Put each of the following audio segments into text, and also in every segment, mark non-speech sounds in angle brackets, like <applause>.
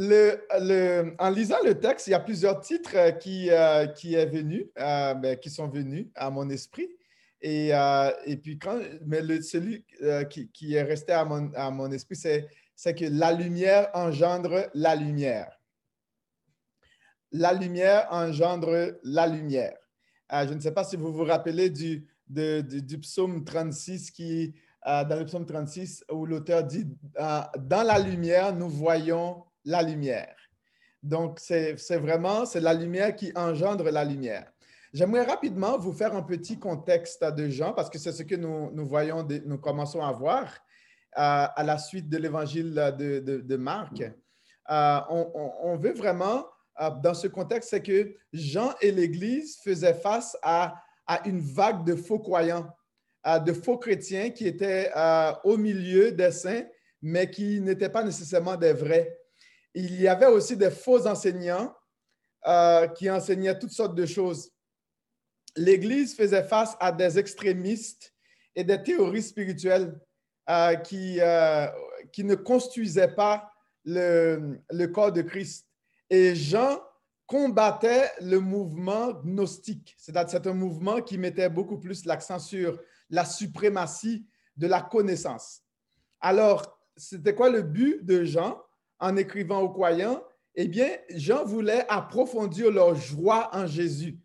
En lisant le texte, il y a plusieurs titres euh, qui, euh, euh, ben, qui sont venus à mon esprit. Et, puis, mais celui qui, est resté à mon, esprit, c'est que la lumière engendre la lumière. La lumière engendre la lumière. je ne sais pas si vous vous rappelez du, du psaume 36 qui, dans le psaume 36, où l'auteur dit Dans la lumière, nous voyons la lumière. Donc, c'est vraiment, c'est la lumière qui engendre la lumière. J'aimerais rapidement vous faire un petit contexte de Jean parce que c'est ce que nous, nous voyons, nous commençons à voir euh, à la suite de l'évangile de, de, Marc. Euh, on, veut vraiment, euh, dans ce contexte, c'est que Jean et l'Église faisaient face à, à, une vague de faux croyants, de faux chrétiens qui étaient au milieu des saints, mais qui n'étaient pas nécessairement des vrais il y avait aussi des faux enseignants euh, qui enseignaient toutes sortes de choses. L'Église faisait face à des extrémistes et des théories spirituelles euh, qui, euh, qui ne construisaient pas le, le corps de Christ. Et Jean combattait le mouvement gnostique, c'est-à-dire c'est un mouvement qui mettait beaucoup plus l'accent sur la suprématie de la connaissance. Alors, c'était quoi le but de Jean? En écrivant aux croyants, eh bien, Jean voulait approfondir leur joie en Jésus.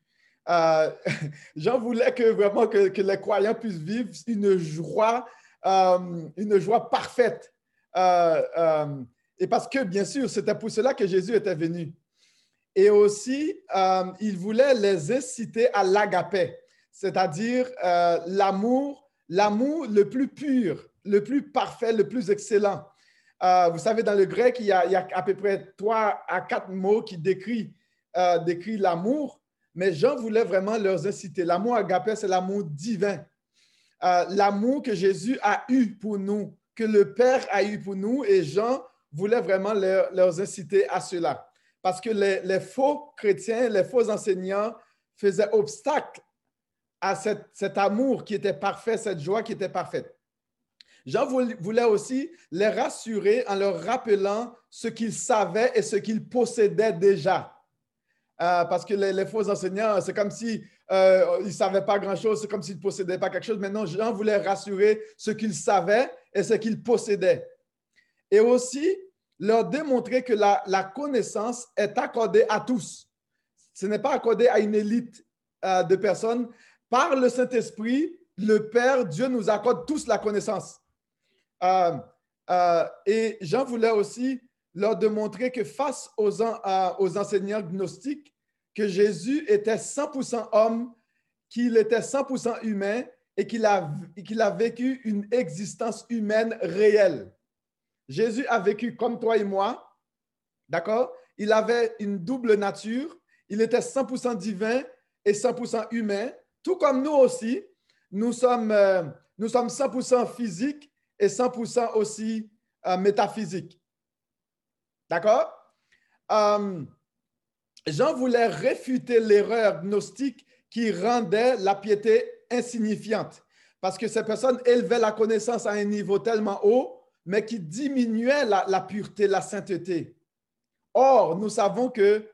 Euh, <laughs> Jean voulait que vraiment que, les croyants puissent vivre une joie, euh, une joie parfaite. Euh, et parce que, bien sûr, c'était pour cela que Jésus était venu. Et aussi, il voulait les inciter à l'agapé, c'est-à-dire l'amour, l'amour le plus pur, le plus parfait, le plus excellent. Euh, vous savez, dans le grec, il y, a, à peu près trois à quatre mots qui décrivent, euh, l'amour, mais Jean voulait vraiment leur inciter. L'amour agapé, c'est l'amour divin. Euh, l'amour que Jésus a eu pour nous, que le Père a eu pour nous, et Jean voulait vraiment leur, inciter à cela. Parce que les, les, faux chrétiens, les faux enseignants faisaient obstacle à cet amour qui était parfait, cette joie qui était parfaite. Jean voulait aussi les rassurer en leur rappelant ce qu'ils savaient et ce qu'ils possédaient déjà. Euh, parce que les, faux enseignants, c'est comme euh, ne savaient pas grand-chose, c'est comme s'ils ne possédaient pas quelque chose. Maintenant, Jean voulait rassurer ce qu'ils savaient et ce qu'ils possédaient. Et aussi leur démontrer que la, la, connaissance est accordée à tous. Ce n'est pas accordé à une élite euh, de personnes. Par le Saint-Esprit, le Père, Dieu nous accorde tous la connaissance. Euh, euh, et Jean voulait aussi leur démontrer que face aux, euh, enseignants gnostiques, que Jésus était 100% homme, qu'il était 100% humain et qu'il a, vécu une existence humaine réelle. Jésus a vécu comme toi et moi, d'accord? Il avait une double nature, il était 100% divin et 100% humain, tout comme nous aussi, nous sommes, nous sommes 100% physiques et 100% aussi euh, métaphysique. D'accord? Euh, Jean voulait réfuter l'erreur gnostique qui rendait la piété insignifiante parce que ces personnes élevaient la connaissance à un niveau tellement haut, mais qui diminuait la, pureté, la sainteté. Or, nous savons que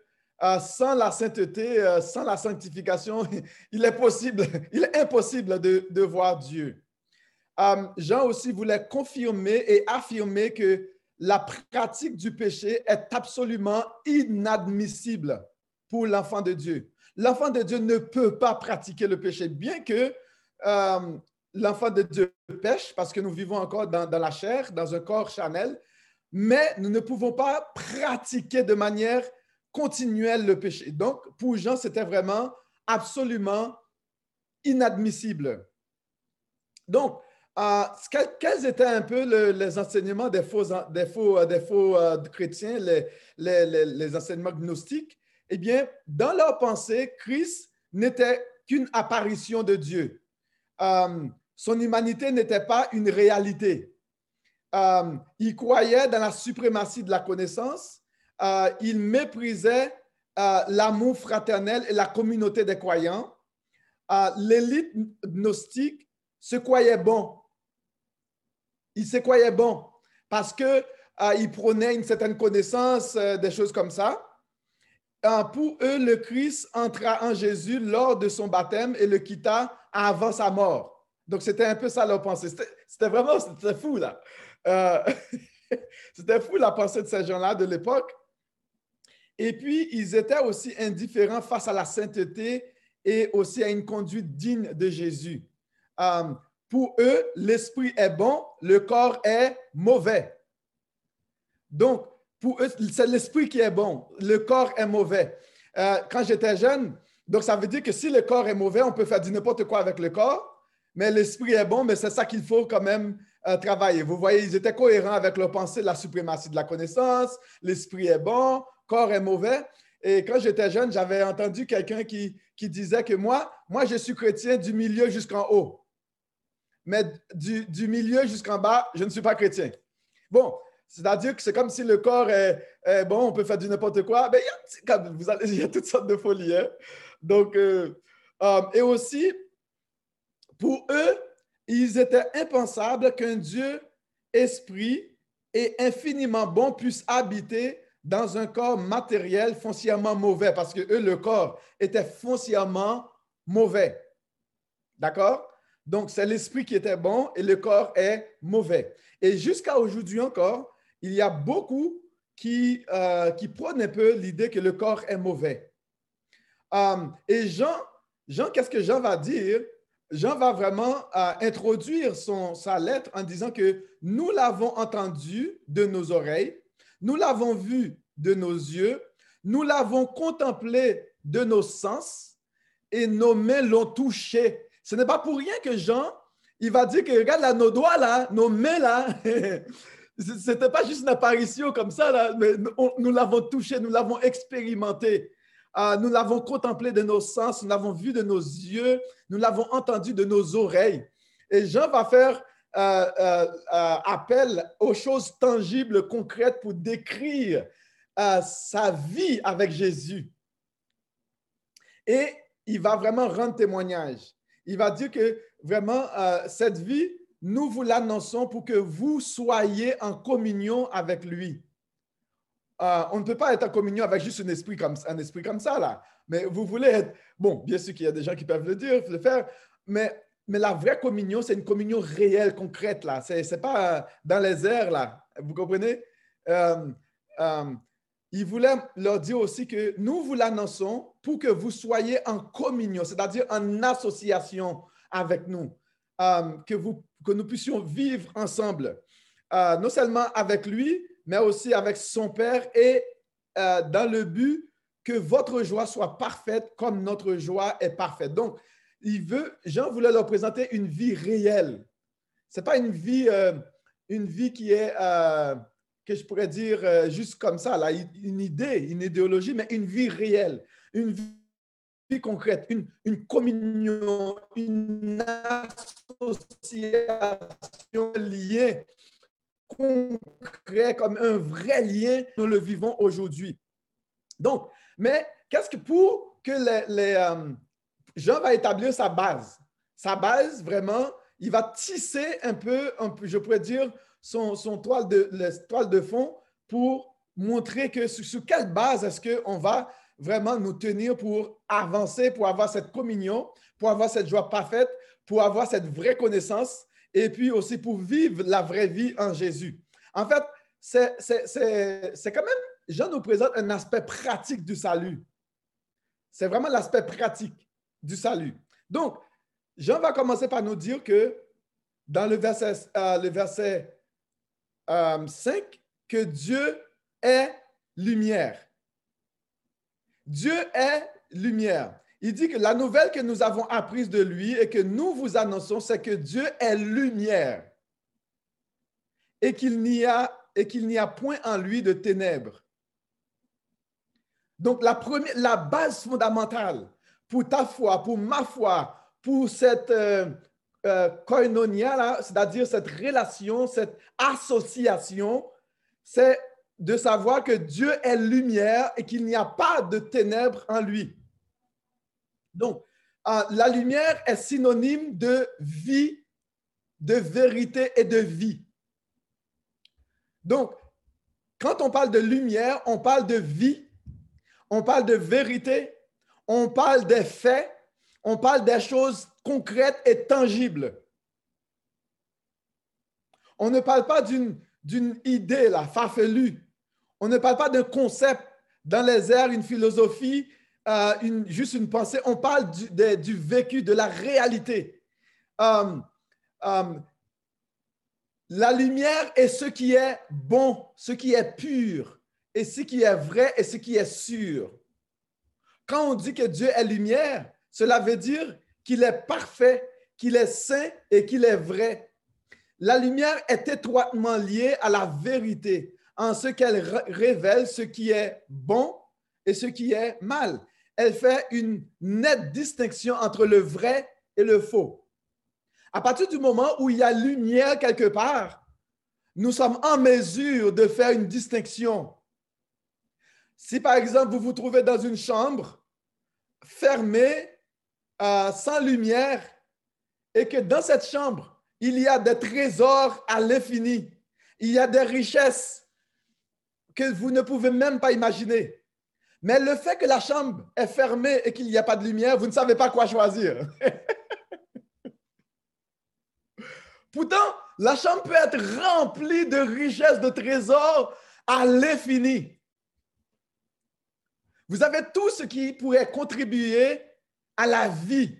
euh, sans la sainteté, sans la sanctification, <laughs> il est possible, <laughs> il est impossible de, de voir Dieu. Euh, Jean aussi voulait confirmer et affirmer que la pratique du péché est absolument inadmissible pour l'enfant de Dieu. L'enfant de Dieu ne peut pas pratiquer le péché, bien que euh, l'enfant de Dieu pêche, parce que nous vivons encore dans, dans, la chair, dans un corps charnel, mais nous ne pouvons pas pratiquer de manière continuelle le péché. Donc, pour Jean, c'était vraiment absolument inadmissible. Donc, euh, quels étaient un peu les enseignements des faux, des faux, euh, des faux euh, chrétiens, les, enseignements gnostiques? Eh bien, dans leur pensée, Christ n'était qu'une apparition de Dieu. son humanité n'était pas une réalité. il croyait dans la suprématie de la connaissance. il méprisait l'amour fraternel et la communauté des croyants. L'élite gnostique se croyait bon il se croyait bon parce que euh, ils prônaient une certaine connaissance, euh, des choses comme ça. Euh, pour eux, le Christ entra en Jésus lors de son baptême et le quitta avant sa mort. Donc, c'était un peu ça leur pensée. C'était vraiment, c'était fou, là. <laughs> c'était fou la pensée de ces gens-là de l'époque. Et puis, ils étaient aussi indifférents face à la sainteté et aussi à une conduite digne de Jésus. Pour eux, l'esprit est bon, le corps est mauvais. Donc, pour eux, c'est l'esprit qui est bon, le corps est mauvais. Euh, quand j'étais jeune, donc ça veut dire que si le corps est mauvais, on peut faire du n'importe quoi avec le corps, mais l'esprit est bon, mais c'est ça qu'il faut quand même euh, travailler. Vous voyez, ils étaient cohérents avec leur pensée de la suprématie de la connaissance, l'esprit est bon, corps est mauvais. Et quand j'étais jeune, j'avais entendu quelqu'un qui, qui disait que moi, moi, je suis chrétien du milieu jusqu'en haut. Mais du, milieu jusqu'en bas, je ne suis pas chrétien. Bon, c'est-à-dire que c'est comme si le corps est, bon, on peut faire du n'importe quoi. Mais il y, a, vous allez, <laughs> il y toutes sortes de folies. Hein. Donc, euh, euh, et aussi, pour eux, ils étaient impensables qu'un Dieu esprit et infiniment bon puisse habiter dans un corps matériel foncièrement mauvais, parce que eux, le corps était foncièrement mauvais. D'accord? Donc, c'est l'esprit qui était bon et le corps est mauvais. Et jusqu'à aujourd'hui encore, il y a beaucoup qui, euh, prônent un peu l'idée que le corps est mauvais. Euh, et Jean, Jean qu'est-ce que Jean va dire? Jean va vraiment euh, introduire sa lettre en disant que nous l'avons entendu de nos oreilles, nous l'avons vu de nos yeux, nous l'avons contemplé de nos sens et nos mains l'ont touché. Ce n'est pas pour rien que Jean, il va dire que regarde là, nos doigts là, nos mains là, <laughs> C'était pas juste une apparition comme ça, là, mais nous l'avons touché, nous l'avons expérimenté. Ah, nous l'avons contemplé de nos sens, nous l'avons vu de nos yeux, nous l'avons entendu de nos oreilles. Et Jean va faire euh, euh, euh, appel aux choses tangibles, concrètes pour décrire sa vie avec Jésus. Et il va vraiment rendre témoignage. Il va dire que vraiment, cette vie, nous vous l'annonçons pour que vous soyez en communion avec lui. Euh, on ne peut pas être en communion avec juste un esprit comme, ça, là. Mais vous voulez être... Bon, bien sûr qu'il y a des gens qui peuvent le dire, le faire, mais, mais la vraie communion, c'est une communion réelle, concrète, là. Ce n'est pas euh, dans les airs, là. Vous comprenez? Euh, il voulait leur dire aussi que nous vous l'annonçons pour que vous soyez en communion, c'est-à-dire en association avec nous. Euh, que, vous, que nous puissions vivre ensemble, euh, non seulement avec lui, mais aussi avec son Père et euh, dans le but que votre joie soit parfaite comme notre joie est parfaite. Donc, il veut, Jean voulait leur présenter une vie réelle. Ce n'est pas une vie, une vie qui est, que je pourrais dire juste comme ça, une idée, une idéologie, mais une vie réelle. Une vie concrète, une, communion, une association, lien concret, comme un vrai lien, nous le vivons aujourd'hui. Donc, mais qu'est-ce que pour que les, euh, Jean va établir sa base, sa base vraiment, il va tisser un peu, un peu je pourrais dire, son, toile, de, toile de fond pour montrer que sur, sur quelle base est-ce qu'on va vraiment nous tenir pour avancer, pour avoir cette communion, pour avoir cette joie parfaite, pour avoir cette vraie connaissance et puis aussi pour vivre la vraie vie en Jésus. En fait, c'est quand même, Jean nous présente un aspect pratique du salut. C'est vraiment l'aspect pratique du salut. Donc, Jean va commencer par nous dire que dans le verset, euh, le verset 5, euh, que Dieu est lumière. Dieu est lumière. Il dit que la nouvelle que nous avons apprise de lui et que nous vous annonçons, c'est que Dieu est lumière et qu'il n'y a, a point en lui de ténèbres. Donc, la, première, la base fondamentale pour ta foi, pour ma foi, pour cette euh, euh, koinonia, c'est-à-dire cette relation, cette association, c'est de savoir que Dieu est lumière et qu'il n'y a pas de ténèbres en lui. Donc, euh, la lumière est synonyme de vie, de vérité et de vie. Donc, quand on parle de lumière, on parle de vie, on parle de vérité, on parle des faits, on parle des choses concrètes et tangibles. On ne parle pas d'une idée, la farfelue. On ne parle pas d'un concept dans les airs, une philosophie, euh, juste une pensée. On parle du, vécu, de la réalité. Euh, euh, la lumière est ce qui est bon, ce qui est pur, et ce qui est vrai et ce qui est sûr. Quand on dit que Dieu est lumière, cela veut dire qu'il est parfait, qu'il est saint et qu'il est vrai. La lumière est étroitement liée à la vérité en ce qu'elle révèle ce qui est bon et ce qui est mal. Elle fait une nette distinction entre le vrai et le faux. À partir du moment où il y a lumière quelque part, nous sommes en mesure de faire une distinction. Si par exemple vous vous trouvez dans une chambre fermée, euh, sans lumière, et que dans cette chambre, il y a des trésors à l'infini. Il y a des richesses que vous ne pouvez même pas imaginer. Mais le fait que la chambre est fermée et qu'il n'y a pas de lumière, vous ne savez pas quoi choisir. <laughs> Pourtant, la chambre peut être remplie de richesses, de trésors à l'infini. Vous avez tout ce qui pourrait contribuer à la vie,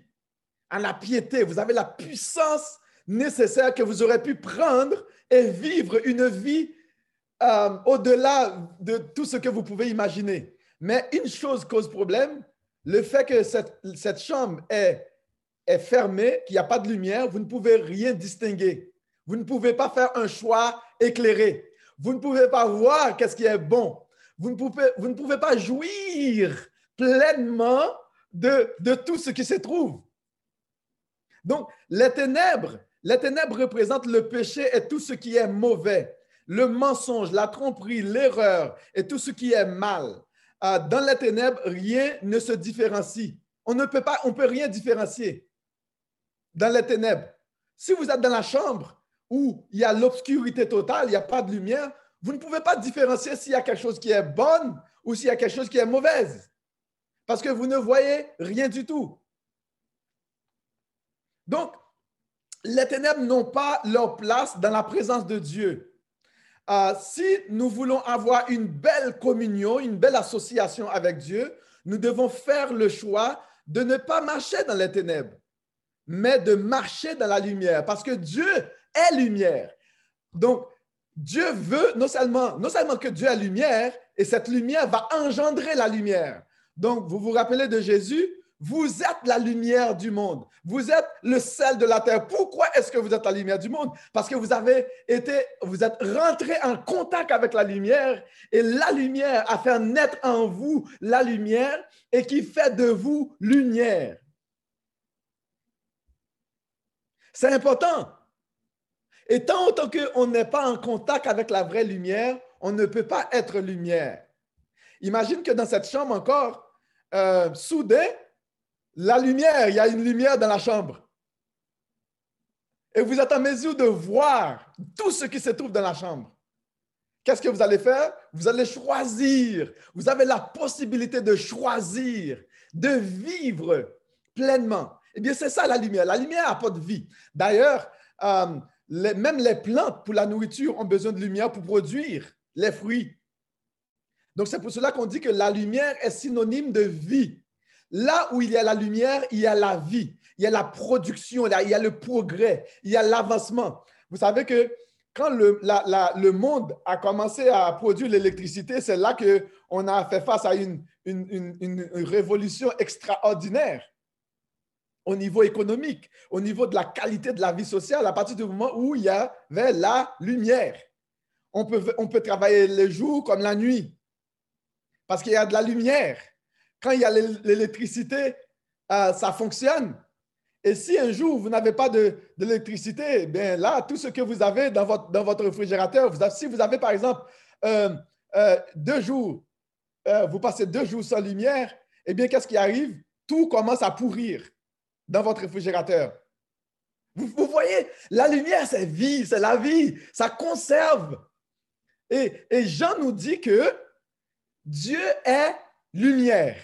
à la piété. Vous avez la puissance nécessaire que vous aurez pu prendre et vivre une vie euh, au-delà de tout ce que vous pouvez imaginer. Mais une chose cause problème, le fait que cette, cette chambre est, est fermée, qu'il n'y a pas de lumière, vous ne pouvez rien distinguer. Vous ne pouvez pas faire un choix éclairé. Vous ne pouvez pas voir qu'est-ce qui est bon. Vous ne pouvez, vous ne pouvez pas jouir pleinement de, tout ce qui se trouve. Donc, les ténèbres, les ténèbres représentent le péché et tout ce qui est mauvais, le mensonge, la tromperie, l'erreur et tout ce qui est mal. Euh, dans les ténèbres, rien ne se différencie. On ne peut pas, on peut rien différencier dans les ténèbres. Si vous êtes dans la chambre où il y a l'obscurité totale, il n'y a pas de lumière, vous ne pouvez pas différencier s'il y a quelque chose qui est bon ou s'il y a quelque chose qui est mauvaise. Parce que vous ne voyez rien du tout. Donc, les ténèbres n'ont pas leur place dans la présence de Dieu. Euh, si nous voulons avoir une belle communion, une belle association avec Dieu, nous devons faire le choix de ne pas marcher dans les ténèbres, mais de marcher dans la lumière, parce que Dieu est lumière. Donc, Dieu veut non seulement, non seulement que Dieu est lumière, et cette lumière va engendrer la lumière. Donc, vous vous rappelez de Jésus, vous êtes la lumière du monde. Vous êtes le sel de la terre. Pourquoi est-ce que vous êtes la lumière du monde? Parce que vous avez été, vous êtes rentré en contact avec la lumière et la lumière a fait naître en vous la lumière et qui fait de vous lumière. C'est important. Et tant qu'on n'est pas en contact avec la vraie lumière, on ne peut pas être lumière. Imagine que dans cette chambre encore, euh, soudain, la lumière, il y a une lumière dans la chambre. Et vous êtes en mesure de voir tout ce qui se trouve dans la chambre. Qu'est-ce que vous allez faire? Vous allez choisir. Vous avez la possibilité de choisir, de vivre pleinement. Eh bien, c'est ça la lumière. La lumière apporte vie. D'ailleurs, euh, même les plantes pour la nourriture ont besoin de lumière pour produire les fruits. Donc, c'est pour cela qu'on dit que la lumière est synonyme de vie. Là où il y a la lumière, il y a la vie, il y a la production, il y a le progrès, il y a l'avancement. Vous savez que quand le, monde a commencé à produire l'électricité, c'est là qu'on a fait face à une, révolution extraordinaire au niveau économique, au niveau de la qualité de la vie sociale, à partir du moment où il y avait la lumière. On peut travailler le jour comme la nuit parce qu'il y a de la lumière quand il y a l'électricité, euh, ça fonctionne. Et si un jour vous n'avez pas d'électricité, bien là, tout ce que vous avez dans votre, dans votre réfrigérateur, si vous avez par exemple euh, euh, deux jours, vous passez deux jours sans lumière, eh bien, qu'est-ce qui arrive? Tout commence à pourrir dans votre réfrigérateur. Vous, vous voyez, la lumière, c'est vie, c'est la vie, ça conserve. Et, et Jean nous dit que Dieu est lumière.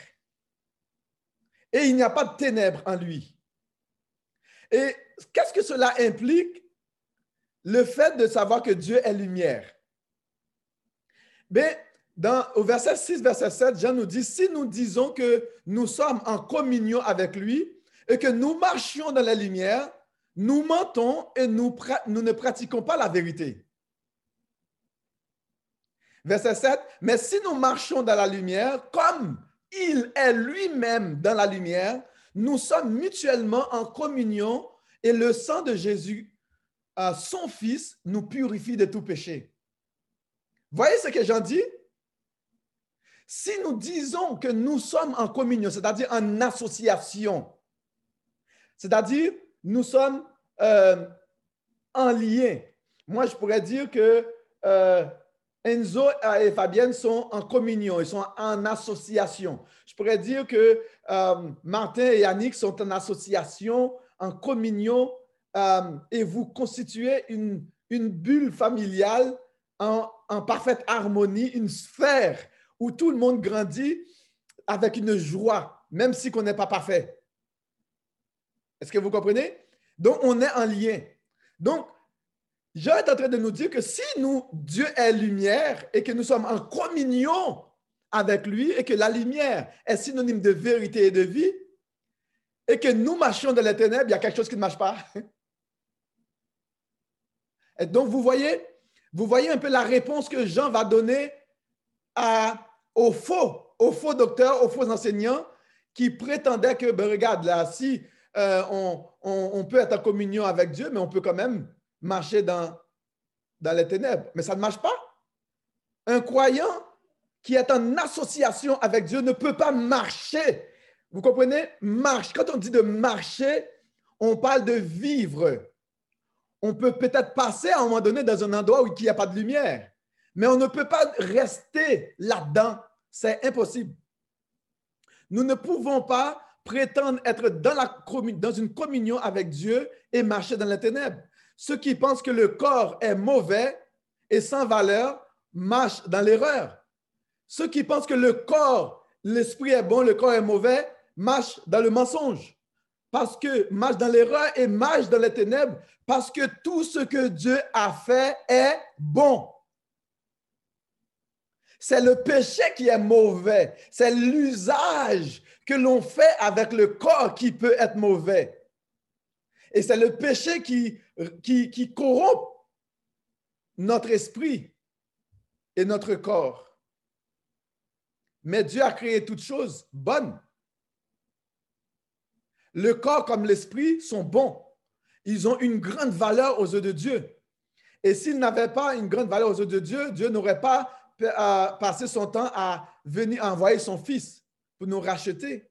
Et il n'y a pas de ténèbres en lui. Et qu'est-ce que cela implique? Le fait de savoir que Dieu est lumière. Bien, dans, au verset 6, verset 7, Jean nous dit, si nous disons que nous sommes en communion avec lui et que nous marchions dans la lumière, nous mentons et nous ne pratiquons pas la vérité. Verset 7, mais si nous marchons dans la lumière, comme il est lui-même dans la lumière, nous sommes mutuellement en communion et le sang de Jésus, euh, son Fils, nous purifie de tout péché. Voyez ce que Jean dit? Si nous disons que nous sommes en communion, c'est-à-dire en association, c'est-à-dire nous sommes euh, en lien. Moi, je pourrais dire que euh, Enzo et Fabienne sont en communion, ils sont en association. Je pourrais dire que euh, Martin et Yannick sont en association, en communion, et vous constituez une, une bulle familiale en, en parfaite harmonie, une sphère où tout le monde grandit avec une joie, même si on n'est pas parfait. Est-ce que vous comprenez? Donc, on est en lien. Donc, Jean est en train de nous dire que si nous, Dieu est lumière et que nous sommes en communion avec lui et que la lumière est synonyme de vérité et de vie et que nous marchions dans les ténèbres, il y a quelque chose qui ne marche pas. Et donc, vous voyez, vous voyez un peu la réponse que Jean va donner aux faux, aux faux docteurs, aux faux enseignants qui prétendaient que, ben, regarde, là, si euh, on, peut être en communion avec Dieu, mais on peut quand même marcher dans, les ténèbres. Mais ça ne marche pas. Un croyant qui est en association avec Dieu ne peut pas marcher. Vous comprenez? Marche. Quand on dit de marcher, on parle de vivre on peut peut-être passer à un moment donné dans un endroit où il n'y a pas de lumière, mais on ne peut pas rester là-dedans. C'est impossible. Nous ne pouvons pas prétendre être dans une communion avec Dieu et marcher dans les ténèbres. Ceux qui pensent que le corps est mauvais et sans valeur marchent dans l'erreur. Ceux qui pensent que le corps, l'esprit est bon, le corps est mauvais, marchent dans le mensonge parce que marche dans l'erreur et marche dans les ténèbres, parce que tout ce que Dieu a fait est bon. C'est le péché qui est mauvais. C'est l'usage que l'on fait avec le corps qui peut être mauvais. Et c'est le péché qui, corrompt notre esprit et notre corps. Mais Dieu a créé toutes choses bonnes. Le corps comme l'esprit sont bons. Ils ont une grande valeur aux yeux de Dieu. Et s'ils n'avaient pas une grande valeur aux yeux de Dieu, Dieu n'aurait pas euh, passé son temps à venir envoyer son Fils pour nous racheter.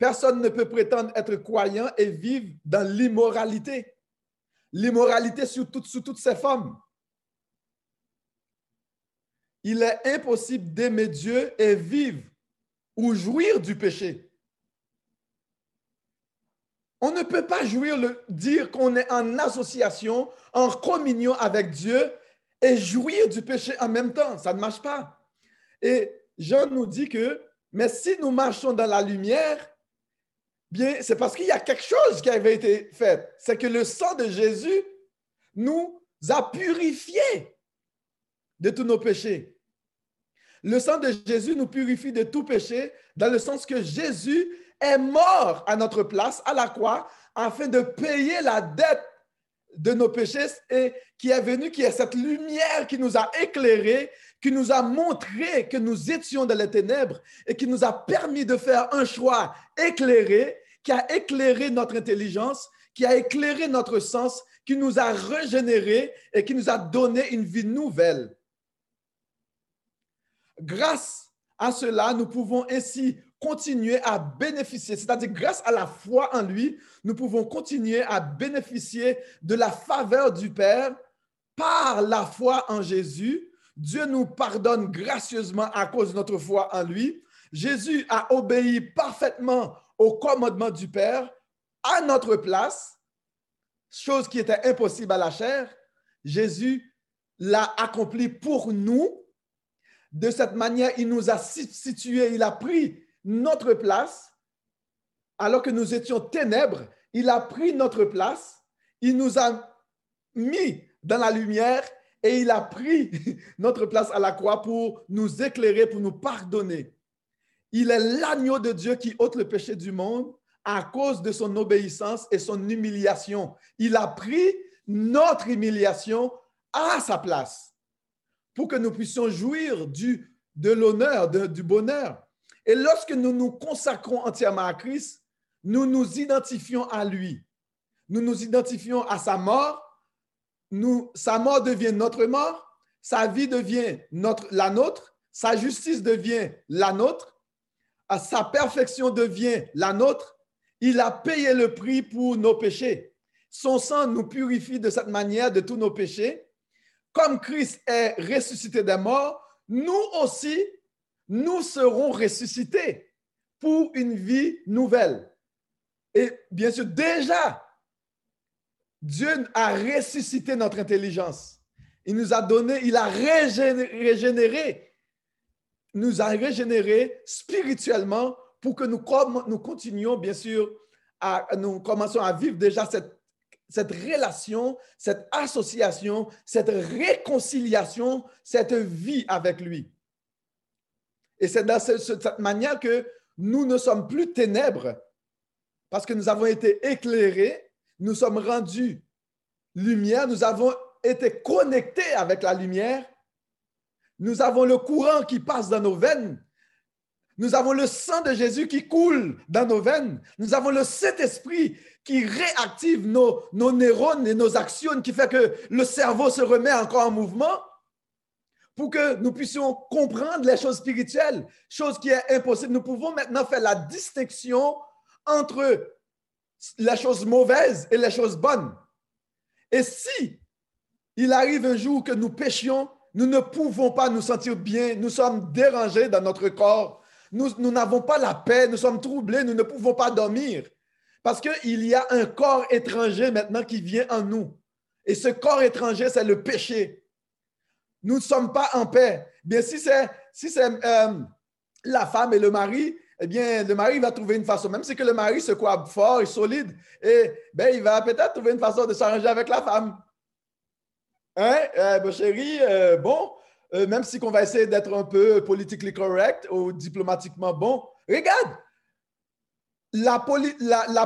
Personne ne peut prétendre être croyant et vivre dans l'immoralité. L'immoralité sous, sous toutes ses formes. Il est impossible d'aimer Dieu et vivre ou jouir du péché. On ne peut pas jouir le, dire qu'on est en association, en communion avec Dieu et jouir du péché en même temps. Ça ne marche pas. Et Jean nous dit que, mais si nous marchons dans la lumière, c'est parce qu'il y a quelque chose qui avait été fait. C'est que le sang de Jésus nous a purifiés de tous nos péchés. Le sang de Jésus nous purifie de tout péché dans le sens que Jésus est mort à notre place à la croix afin de payer la dette de nos péchés et qui est venu, qui est cette lumière qui nous a éclairés, qui nous a montré que nous étions dans les ténèbres et qui nous a permis de faire un choix éclairé, qui a éclairé notre intelligence, qui a éclairé notre sens, qui nous a régénérés et qui nous a donné une vie nouvelle. Grâce à cela, nous pouvons ainsi continuer à bénéficier, c'est-à-dire grâce à la foi en lui, nous pouvons continuer à bénéficier de la faveur du Père par la foi en Jésus. Dieu nous pardonne gracieusement à cause de notre foi en lui. Jésus a obéi parfaitement au commandement du Père à notre place, chose qui était impossible à la chair. Jésus l'a accompli pour nous. De cette manière, il nous a situés, il a pris notre place alors que nous étions ténèbres. Il a pris notre place, il nous a mis dans la lumière et il a pris <laughs> notre place à la croix pour nous éclairer, pour nous pardonner. Il est l'agneau de Dieu qui ôte le péché du monde à cause de son obéissance et son humiliation. Il a pris notre humiliation à sa place pour que nous puissions jouir du, de l'honneur, du bonheur. Et lorsque nous nous consacrons entièrement à Christ, nous nous identifions à lui. Nous nous identifions à sa mort. Sa mort devient notre mort. Sa vie devient la nôtre. Sa justice devient la nôtre. Sa perfection devient la nôtre. Il a payé le prix pour nos péchés. Son sang nous purifie de cette manière de tous nos péchés. Comme Christ est ressuscité des morts, nous aussi, nous serons ressuscités pour une vie nouvelle. Et bien sûr, déjà, Dieu a ressuscité notre intelligence. Il nous a donné, il a régénéré, nous a régénéré spirituellement pour que nous, continuions, bien sûr, à, nous commençons à vivre déjà cette, cette relation, cette association, cette réconciliation, cette vie avec lui. Et c'est dans cette manière que nous ne sommes plus ténèbres parce que nous avons été éclairés, nous sommes rendus lumière, nous avons été connectés avec la lumière, nous avons le courant qui passe dans nos veines, nous avons le sang de Jésus qui coule dans nos veines. Nous avons le Saint-Esprit qui réactive nos, neurones et nos actions, qui fait que le cerveau se remet encore en mouvement pour que nous puissions comprendre les choses spirituelles, chose qui est impossible. Nous pouvons maintenant faire la distinction entre les choses mauvaises et les choses bonnes. Et si il arrive un jour que nous péchions, nous ne pouvons pas nous sentir bien, nous sommes dérangés dans notre corps, nous n'avons pas la paix, nous sommes troublés, nous ne pouvons pas dormir. Parce qu'il y a un corps étranger maintenant qui vient en nous. Et ce corps étranger, c'est le péché. Nous ne sommes pas en paix. Bien, si c'est si euh, la femme et le mari, eh bien, le mari va trouver une façon, même si le mari se croit fort et solide, et ben, il va peut-être trouver une façon de s'arranger avec la femme. Hein, euh, chérie, euh, bon, euh, même si on va essayer d'être un peu politiquement correct ou diplomatiquement bon, regarde, la,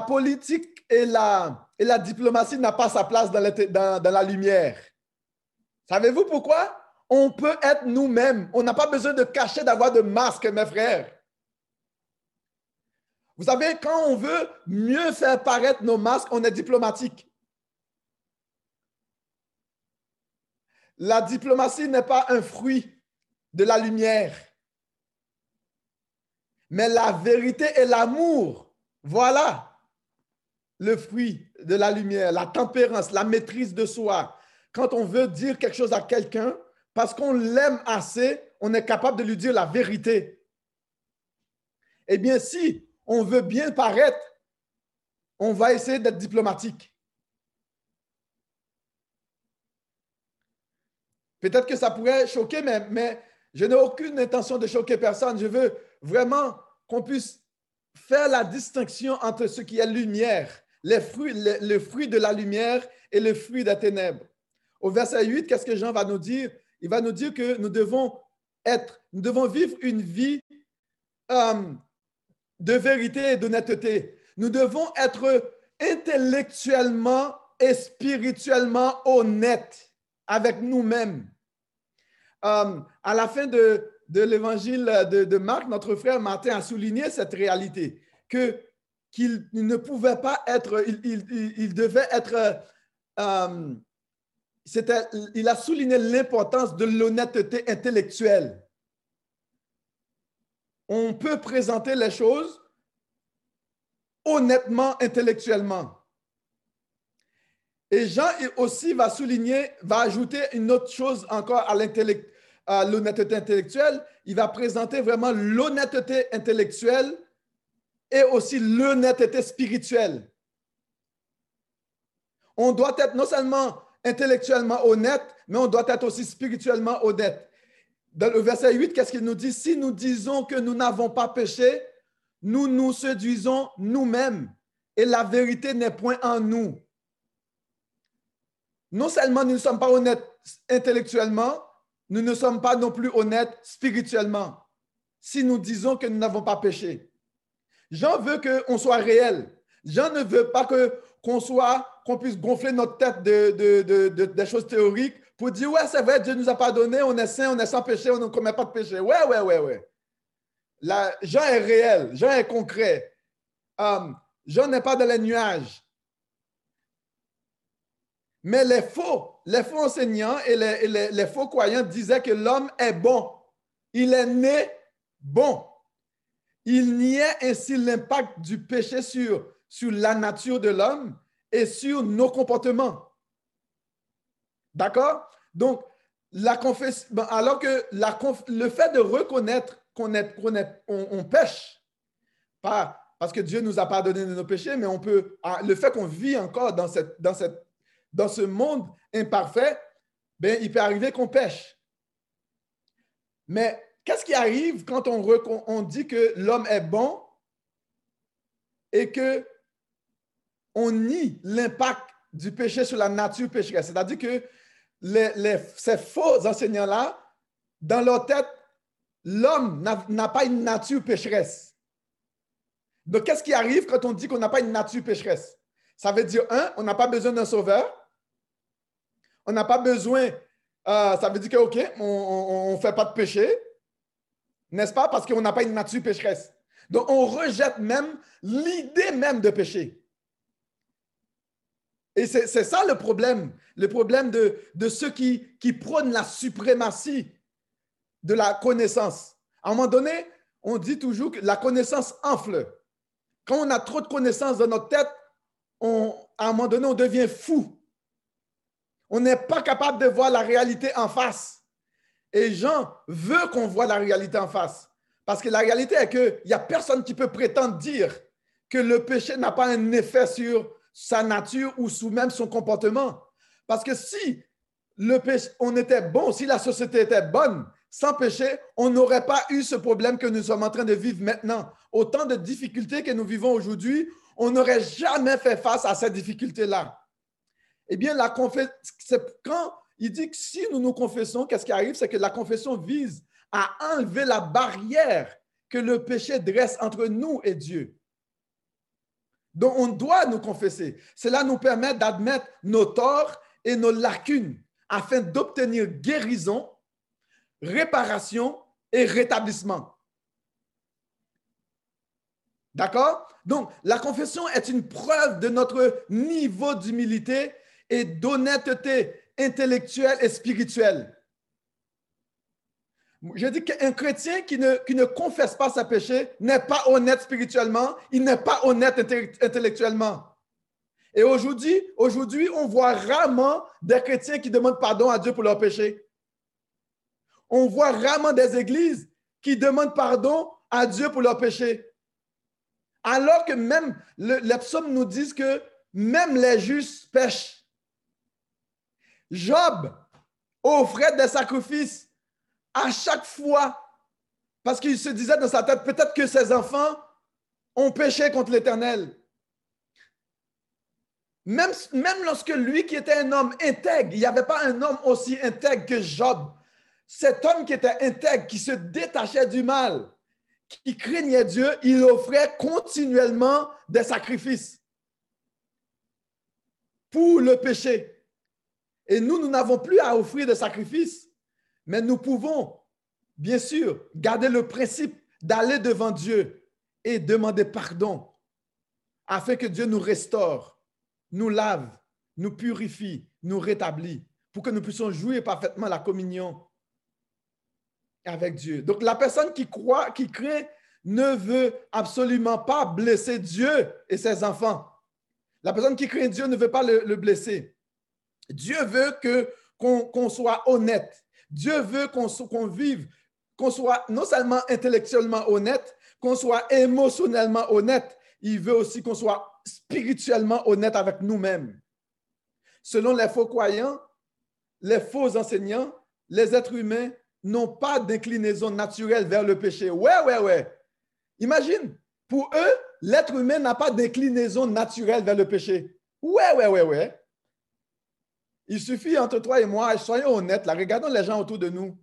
politique et la, diplomatie n'ont pas sa place dans, dans, dans la lumière. Savez-vous pourquoi? On peut être nous-mêmes. On n'a pas besoin de cacher, d'avoir de masque, mes frères. Vous savez, quand on veut mieux faire paraître nos masques, on est diplomatique. La diplomatie n'est pas un fruit de la lumière, mais la vérité et l'amour, voilà le fruit de la lumière, la tempérance, la maîtrise de soi. Quand on veut dire quelque chose à quelqu'un, parce qu'on l'aime assez, on est capable de lui dire la vérité. Eh bien, si on veut bien paraître, on va essayer d'être diplomatique. Peut-être que ça pourrait choquer, mais, je n'ai aucune intention de choquer personne. Je veux vraiment qu'on puisse faire la distinction entre ce qui est lumière, le, fruit de la lumière et le fruit des ténèbres. Au verset 8, qu'est-ce que Jean va nous dire? Il va nous dire que nous devons être, nous devons vivre une vie euh, de vérité et d'honnêteté. Nous devons être intellectuellement et spirituellement honnêtes avec nous-mêmes. Euh, à la fin de, l'évangile de, Marc, notre frère Martin a souligné cette réalité, qu'il ne pouvait pas être, il, devait être, euh, il a souligné l'importance de l'honnêteté intellectuelle. On peut présenter les choses honnêtement, intellectuellement. Et Jean aussi va souligner, va ajouter une autre chose encore à l'intellect, l'honnêteté intellectuelle, il va présenter vraiment l'honnêteté intellectuelle et aussi l'honnêteté spirituelle. On doit être non seulement intellectuellement honnête, mais on doit être aussi spirituellement honnête. Dans le verset 8, qu'est-ce qu'il nous dit? Si nous disons que nous n'avons pas péché, nous nous séduisons nous-mêmes et la vérité n'est point en nous. Non seulement nous ne sommes pas honnêtes intellectuellement, nous ne sommes pas non plus honnêtes spirituellement si nous disons que nous n'avons pas péché. Jean veut qu'on soit réel. Jean ne veut pas que, qu'on puisse gonfler notre tête de, des choses théoriques pour dire, ouais, c'est vrai, Dieu nous a pardonné, on est saint, on est sans péché, on ne commet pas de péché. Ouais, ouais, ouais, ouais. Jean est réel, Jean est concret. Um, Jean n'est pas dans les nuages. Mais les faux, les faux enseignants et les, les, les faux croyants disaient que l'homme est bon. Il est né bon. Il niait ainsi l'impact du péché sur, sur la nature de l'homme et sur nos comportements. D'accord? Donc, la confession, alors que la, le fait de reconnaître qu'on est, on, on, pêche, pas parce que Dieu nous a pardonné de nos péchés, mais on peut, ah, le fait qu'on vit encore dans, ce monde imparfait, ben, il peut arriver qu'on pêche. Mais qu'est-ce qui arrive quand on, on dit que l'homme est bon et que on nie l'impact du péché sur la nature pécheresse? C'est-à-dire que les, ces faux enseignants-là, dans leur tête, l'homme n'a pas une nature pécheresse. Donc, qu'est-ce qui arrive quand on dit qu'on n'a pas une nature pécheresse? Ça veut dire, un, on n'a pas besoin d'un sauveur. On n'a pas besoin, euh, ça veut dire que, OK, on ne fait pas de péché. N'est-ce pas? Parce qu'on n'a pas une nature pécheresse. Donc, on rejette même l'idée même de péché. Et c'est ça le problème, le problème de, ceux qui, prônent la suprématie de la connaissance. À un moment donné, on dit toujours que la connaissance enfle. Quand on a trop de connaissances dans notre tête, à un moment donné, on devient fou. On n'est pas capable de voir la réalité en face. Et Jean veut qu'on voit la réalité en face. Parce que la réalité est qu'il n'y a personne qui peut prétendre dire que le péché n'a pas un effet sur sa nature ou sous même son comportement. Parce que si le péché, on était bon, si la société était bonne, sans péché, on n'aurait pas eu ce problème que nous sommes en train de vivre maintenant. Autant de difficultés que nous vivons aujourd'hui, on n'aurait jamais fait face à ces difficultés-là. Eh bien, la confession, quand il dit que si nous nous confessons, qu'est-ce qui arrive? C'est que la confession vise à enlever la barrière que le péché dresse entre nous et Dieu. Donc, on doit nous confesser. Cela nous permet d'admettre nos torts et nos lacunes afin d'obtenir guérison réparation et rétablissement. D'accord? Donc, la confession est une preuve de notre niveau d'humilité et d'honnêteté intellectuelle et spirituelle. Je dis qu'un chrétien qui ne, confesse pas sa péché n'est pas honnête spirituellement, il n'est pas honnête intellectuellement. Et aujourd'hui, aujourd'hui, on voit rarement des chrétiens qui demandent pardon à Dieu pour leurs péchés on voit rarement des églises qui demandent pardon à Dieu pour leurs péchés. Alors que même les psaumes nous disent que même les justes pêchent. Job offrait des sacrifices à chaque fois parce qu'il se disait dans sa tête, peut-être que ses enfants ont péché contre l'Éternel. Même, lorsque lui qui était un homme intègre, il n'y avait pas un homme aussi intègre que Job cet homme qui était intègre, qui se détachait du mal, qui craignait Dieu, il offrait continuellement des sacrifices pour le péché. Et nous, nous n'avons plus à offrir de sacrifices, mais nous pouvons, bien sûr, garder le principe d'aller devant Dieu et demander pardon afin que Dieu nous restaure, nous lave, nous purifie, nous rétablit, pour que nous puissions jouer parfaitement la communion avec Dieu. Donc, la personne qui croit, qui craint, ne veut absolument pas blesser Dieu et ses enfants. La personne qui craint Dieu ne veut pas le, blesser. Dieu veut que qu'on soit honnête. Dieu veut qu'on vive, qu'on soit non seulement intellectuellement honnête, qu'on soit émotionnellement honnête. Il veut aussi qu'on soit spirituellement honnête avec nous-mêmes. selon les faux croyants, les faux enseignants, les êtres humains n'ont pas d'inclinaison naturelle vers le péché. Ouais, ouais, ouais. Imagine, pour eux, l'être humain n'a pas d'inclinaison naturelle vers le péché. Ouais, ouais, ouais, ouais. Il suffit entre toi et moi, soyons honnêtes, là, regardons les gens autour de nous.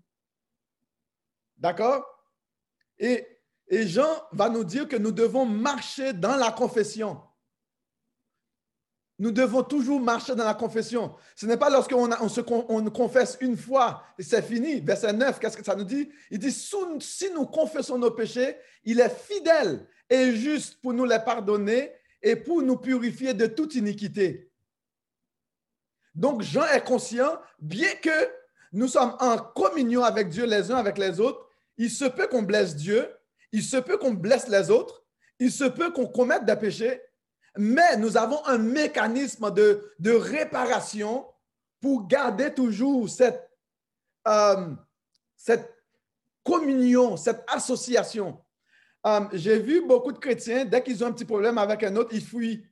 D'accord? Et, Jean va nous dire que nous devons marcher dans la confession. Nous devons toujours marcher dans la confession. Ce n'est pas lorsqu'on on se on confesse une fois et c'est fini. Verset 9, qu'est-ce que ça nous dit? Il dit, si nous confessons nos péchés, il est fidèle et juste pour nous les pardonner et pour nous purifier de toute iniquité. Donc Jean est conscient, bien que nous sommes en communion avec Dieu les uns avec les autres, il se peut qu'on blesse Dieu, il se peut qu'on blesse les autres, il se peut qu'on commette des péchés, mais nous avons un mécanisme de, réparation pour garder toujours cette, euh, communion, cette association. Euh, j'ai vu beaucoup de chrétiens, dès qu'ils ont un petit problème avec un autre, ils fuient.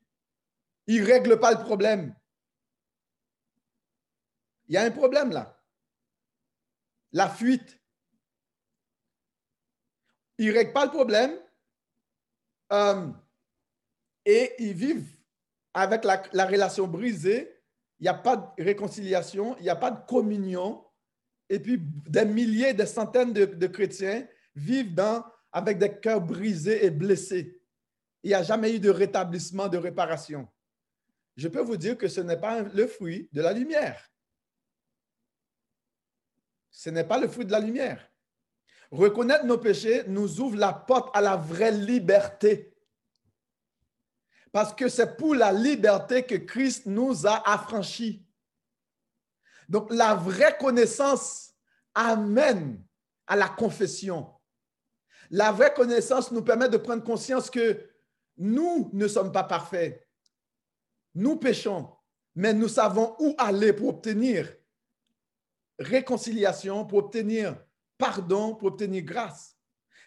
Ils ne règlent pas le problème. Il y a un problème là. La fuite. Ils ne règlent pas le problème. Euh, et ils vivent avec la, relation brisée. Il n'y a pas de réconciliation, il n'y a pas de communion. Et puis, des milliers, des centaines de, chrétiens vivent dans, avec des cœurs brisés et blessés. Il n'y a jamais eu de rétablissement, de réparation. Je peux vous dire que ce n'est pas le fruit de la lumière. Ce n'est pas le fruit de la lumière. Reconnaître nos péchés nous ouvre la porte à la vraie liberté. Parce que c'est pour la liberté que Christ nous a affranchis. Donc la vraie connaissance amène à la confession. La vraie connaissance nous permet de prendre conscience que nous ne sommes pas parfaits. Nous péchons, mais nous savons où aller pour obtenir réconciliation, pour obtenir pardon, pour obtenir grâce.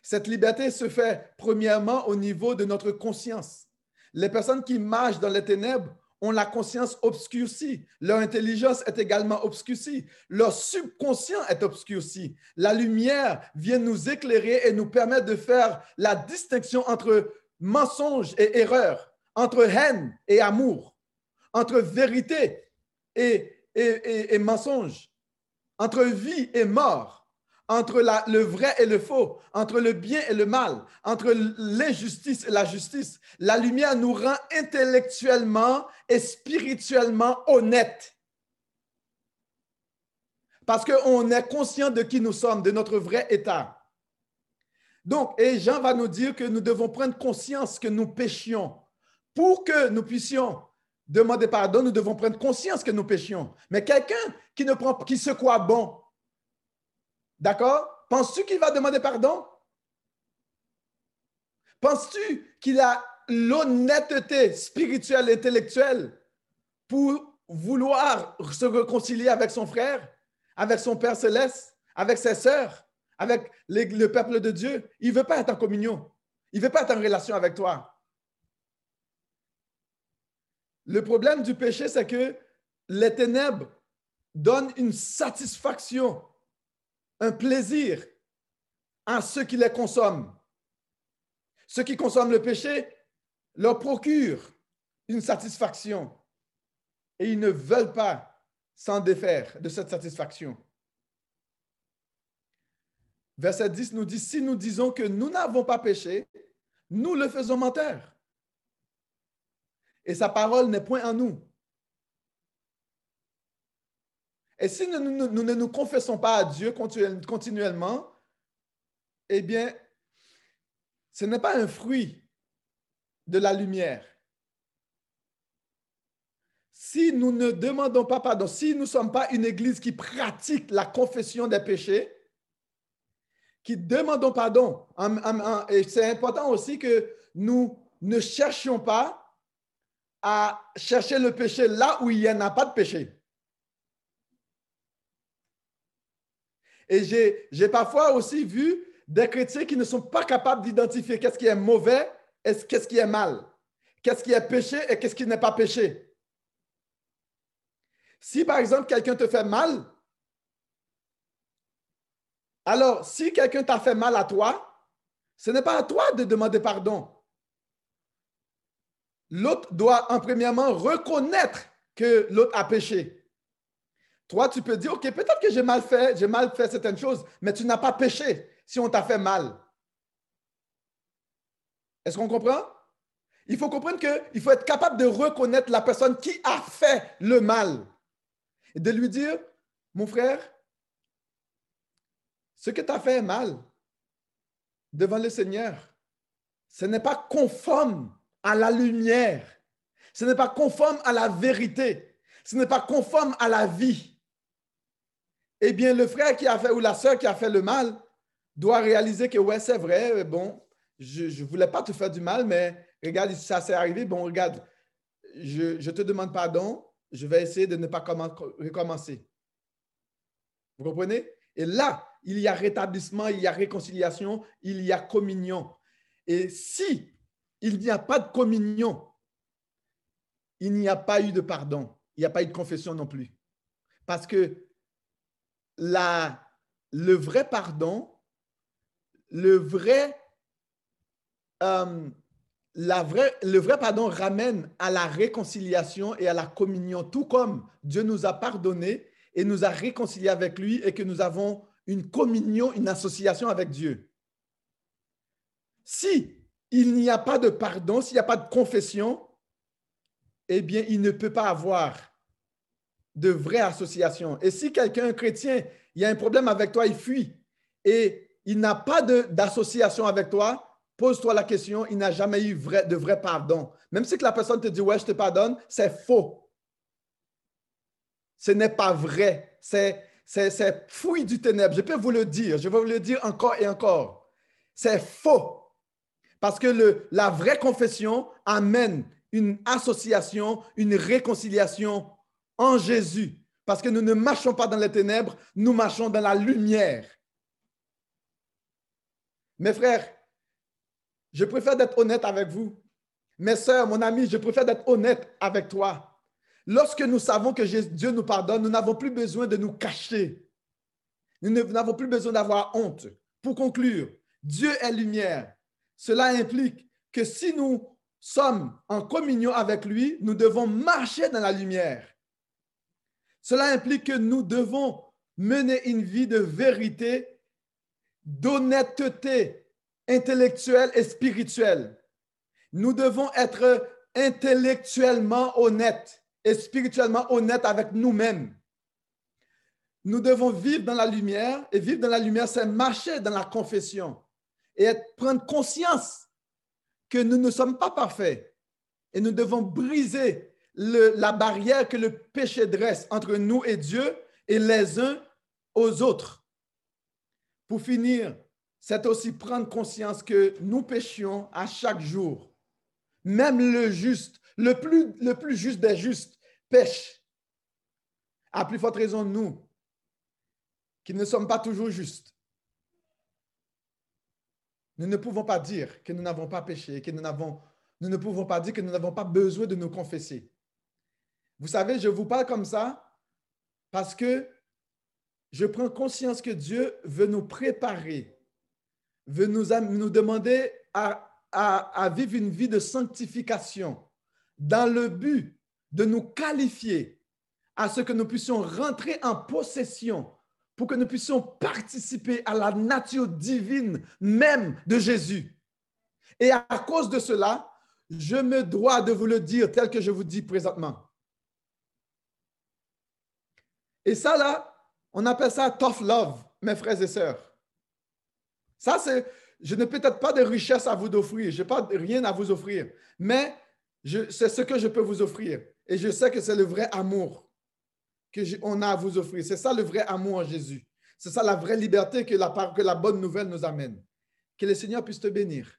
Cette liberté se fait premièrement au niveau de notre conscience. Les personnes qui marchent dans les ténèbres ont la conscience obscurcie. Leur intelligence est également obscurcie. Leur subconscient est obscurci. La lumière vient nous éclairer et nous permettre de faire la distinction entre mensonge et erreur, entre haine et amour, entre vérité et, et mensonge, entre vie et mort entre le vrai et le faux, entre le bien et le mal, entre l'injustice et la justice. La lumière nous rend intellectuellement et spirituellement honnêtes. Parce qu'on est conscient de qui nous sommes, de notre vrai état. Donc, et Jean va nous dire que nous devons prendre conscience que nous péchions. Pour que nous puissions demander pardon, nous devons prendre conscience que nous péchions. Mais quelqu'un qui, ne prend, qui se croit bon, D'accord? Penses-tu qu'il va demander pardon? Penses-tu qu'il a l'honnêteté spirituelle et intellectuelle pour vouloir se réconcilier avec son frère, avec son Père céleste, avec ses sœurs, avec le peuple de Dieu? Il ne veut pas être en communion. Il ne veut pas être en relation avec toi. Le problème du péché, c'est que les ténèbres donnent une satisfaction un plaisir à ceux qui les consomment. Ceux qui consomment le péché leur procurent une satisfaction et ils ne veulent pas s'en défaire de cette satisfaction. Verset 10 nous dit, si nous disons que nous n'avons pas péché, nous le faisons menteur. Et sa parole n'est point en nous. Et si nous, ne nous confessons pas à Dieu continuellement, eh bien, ce n'est pas un fruit de la lumière. Si nous ne demandons pas pardon, si nous ne sommes pas une église qui pratique la confession des péchés, qui demandons pardon, et c'est important aussi que nous ne cherchions pas à chercher le péché là où il n'y en a pas de péché. Et j'ai parfois aussi vu des chrétiens qui ne sont pas capables d'identifier qu'est-ce qui est mauvais et qu'est-ce qui est mal, qu'est-ce qui est péché et qu'est-ce qui n'est pas péché. Si par exemple quelqu'un te fait mal, alors si quelqu'un t'a fait mal à toi, ce n'est pas à toi de demander pardon. L'autre doit en premièrement reconnaître que l'autre a péché. Toi, tu peux dire, OK, peut-être que j'ai mal fait, j'ai mal fait certaines choses, mais tu n'as pas péché si on t'a fait mal. Est-ce qu'on comprend? Il faut comprendre qu'il faut être capable de reconnaître la personne qui a fait le mal et de lui dire, mon frère, ce que tu as fait est mal devant le Seigneur. Ce n'est pas conforme à la lumière. Ce n'est pas conforme à la vérité. Ce n'est pas conforme à la vie. Eh bien, le frère qui a fait ou la sœur qui a fait le mal doit réaliser que, ouais, c'est vrai, bon, je ne voulais pas te faire du mal, mais regarde, ça s'est arrivé. Bon, regarde, je, je, te demande pardon. Je vais essayer de ne pas recommencer. Vous comprenez? Et là, il y a rétablissement, il y a réconciliation, il y a communion. Et si il n'y a pas de communion, il n'y a pas eu de pardon, il n'y a pas eu de confession non plus. Parce que le vrai pardon, le vrai, euh, le vrai pardon ramène à la réconciliation et à la communion, tout comme Dieu nous a pardonné et nous a réconciliés avec lui et que nous avons une communion, une association avec Dieu. Si il n'y a pas de pardon, s'il n'y a pas de confession, eh bien, il ne peut pas avoir de vraie association. Et si quelqu'un, un chrétien, il y a un problème avec toi, il fuit et il n'a pas d'association avec toi, pose-toi la question, il n'a jamais eu de vrai pardon. Même si la personne te dit, ouais, je te pardonne, c'est faux. Ce n'est pas vrai. C'est fouille du ténèbre. Je peux vous le dire. Je vais vous le dire encore et encore. C'est faux. Parce que la vraie confession amène une association, une réconciliation en Jésus. Parce que nous ne marchons pas dans les ténèbres, nous marchons dans la lumière. Mes frères, je préfère d'être honnête avec vous. Mes soeurs, mon ami, je préfère d'être honnête avec toi. Lorsque nous savons que Dieu nous pardonne, nous n'avons plus besoin de nous cacher. Nous n'avons plus besoin d'avoir honte. Pour conclure, Dieu est lumière. Cela implique que si nous sommes en communion avec lui, nous devons marcher dans la lumière. Cela implique que nous devons mener une vie de vérité, d'honnêteté intellectuelle et spirituelle. Nous devons être intellectuellement honnêtes et spirituellement honnête avec nous-mêmes. Nous devons vivre dans la lumière et vivre dans la lumière, c'est marcher dans la confession et prendre conscience que nous ne sommes pas parfaits et nous devons briser la barrière que le péché dresse entre nous et Dieu et les uns aux autres. Pour finir, c'est aussi prendre conscience que nous péchions à chaque jour. Même le juste le plus, le plus juste des justes pêche. À plus forte raison, nous, qui ne sommes pas toujours justes. Nous ne pouvons pas dire que nous n'avons pas péché, que nous, n'avons, nous ne pouvons pas dire que nous n'avons pas besoin de nous confesser. Vous savez, je vous parle comme ça parce que je prends conscience que Dieu veut nous préparer, veut nous, nous demander à, à vivre une vie de sanctification dans le but de nous qualifier à ce que nous puissions rentrer en possession pour que nous puissions participer à la nature divine même de Jésus. Et à cause de cela, je me dois de vous le dire tel que je vous dis présentement. Et ça, là, on appelle ça tough love, mes frères et sœurs. Ça, c'est, je n'ai peut-être pas de richesse à vous offrir, je n'ai pas rien à vous offrir, mais c'est ce que je peux vous offrir. Et je sais que c'est le vrai amour qu'on a à vous offrir. C'est ça le vrai amour en Jésus. C'est ça la vraie liberté que la, que la bonne nouvelle nous amène. Que le Seigneur puisse te bénir.